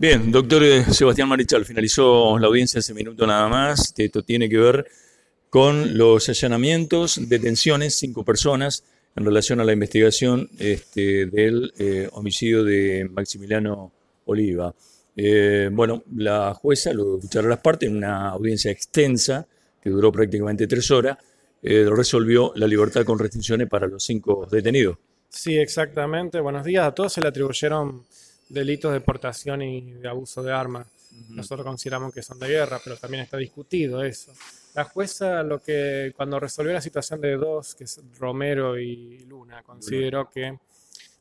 Bien, doctor eh, Sebastián Marichal, finalizó la audiencia hace minuto nada más. Esto tiene que ver con los allanamientos, detenciones, cinco personas en relación a la investigación este, del eh, homicidio de Maximiliano Oliva. Eh, bueno, la jueza lo escucharon las partes en una audiencia extensa que duró prácticamente tres horas, resolvió la libertad con restricciones para los cinco detenidos. Sí, exactamente. Buenos días a todos. Se le atribuyeron delitos de portación y de abuso de armas. Nosotros consideramos que son de guerra, pero también está discutido eso. La jueza, lo que cuando resolvió la situación de dos, que es Romero y Luna, consideró que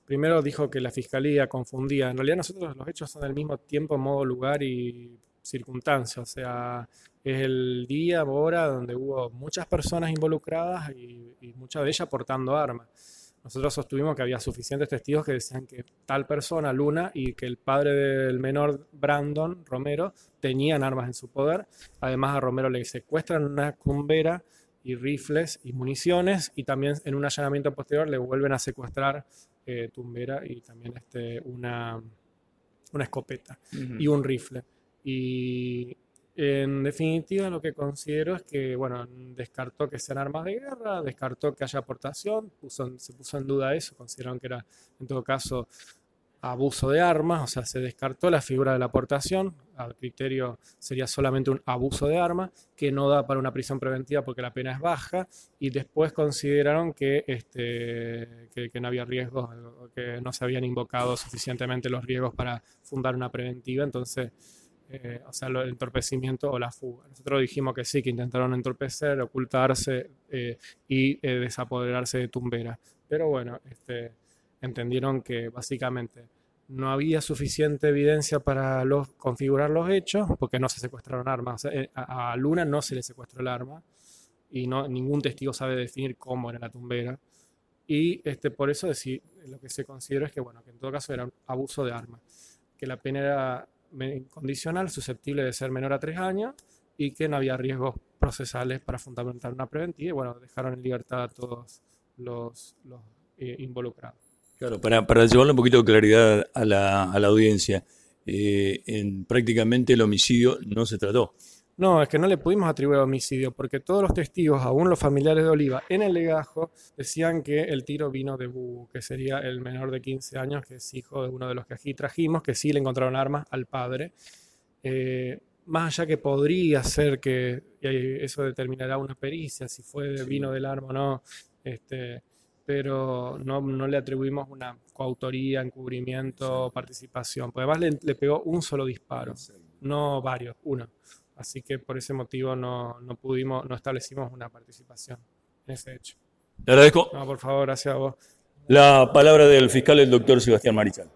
primero dijo que la fiscalía confundía. En realidad nosotros los hechos son del mismo tiempo, modo, lugar y circunstancia. O sea, es el día, hora donde hubo muchas personas involucradas y, y muchas de ellas portando armas. Nosotros sostuvimos que había suficientes testigos que decían que tal persona, Luna, y que el padre del menor, Brandon Romero, tenían armas en su poder. Además, a Romero le secuestran una cumbera y rifles y municiones, y también en un allanamiento posterior le vuelven a secuestrar eh, tumbera y también este, una, una escopeta y un rifle. Y en definitiva, lo que considero es que, bueno, descartó que sean armas de guerra, descartó que haya aportación, se puso en duda eso, consideraron que era, en todo caso, abuso de armas, o sea, se descartó la figura de la aportación, al criterio sería solamente un abuso de armas, que no da para una prisión preventiva porque la pena es baja, y después consideraron que, este, que, que no había riesgos, que no se habían invocado suficientemente los riesgos para fundar una preventiva, entonces eh, o sea, el entorpecimiento o la fuga. Nosotros dijimos que sí, que intentaron entorpecer, ocultarse eh, y eh, desapoderarse de Tumbera. Pero bueno, este, entendieron que básicamente no había suficiente evidencia para los, configurar los hechos porque no se secuestraron armas. a, Luna no se le secuestró el arma y no, ningún testigo sabe definir cómo era la tumbera. Y este, por eso decir, lo que se considera es que, bueno, que en todo caso era un abuso de armas, que la pena era condicional susceptible de ser menor a tres años y que no había riesgos procesales para fundamentar una preventiva y bueno, dejaron en libertad a todos los, eh, involucrados. Claro, para, para, llevarle un poquito de claridad a la, a la audiencia, eh, en prácticamente el homicidio no se trató. No, es que no le pudimos atribuir homicidio porque todos los testigos, aún los familiares de Oliva, en el legajo decían que el tiro vino de Bu, que sería el menor de 15 años, que es hijo de uno de los que aquí trajimos, que sí le encontraron armas al padre. Eh, más allá que podría ser que eso determinará una pericia, si fue vino del arma o no, este, pero no, no, le atribuimos una coautoría, encubrimiento, participación. Porque además le, le pegó un solo disparo, no varios, uno. Así que por ese motivo no, no pudimos, no establecimos una participación en ese hecho. Le agradezco. No, por favor, gracias a vos. La palabra del fiscal, el doctor Sebastián Marichal.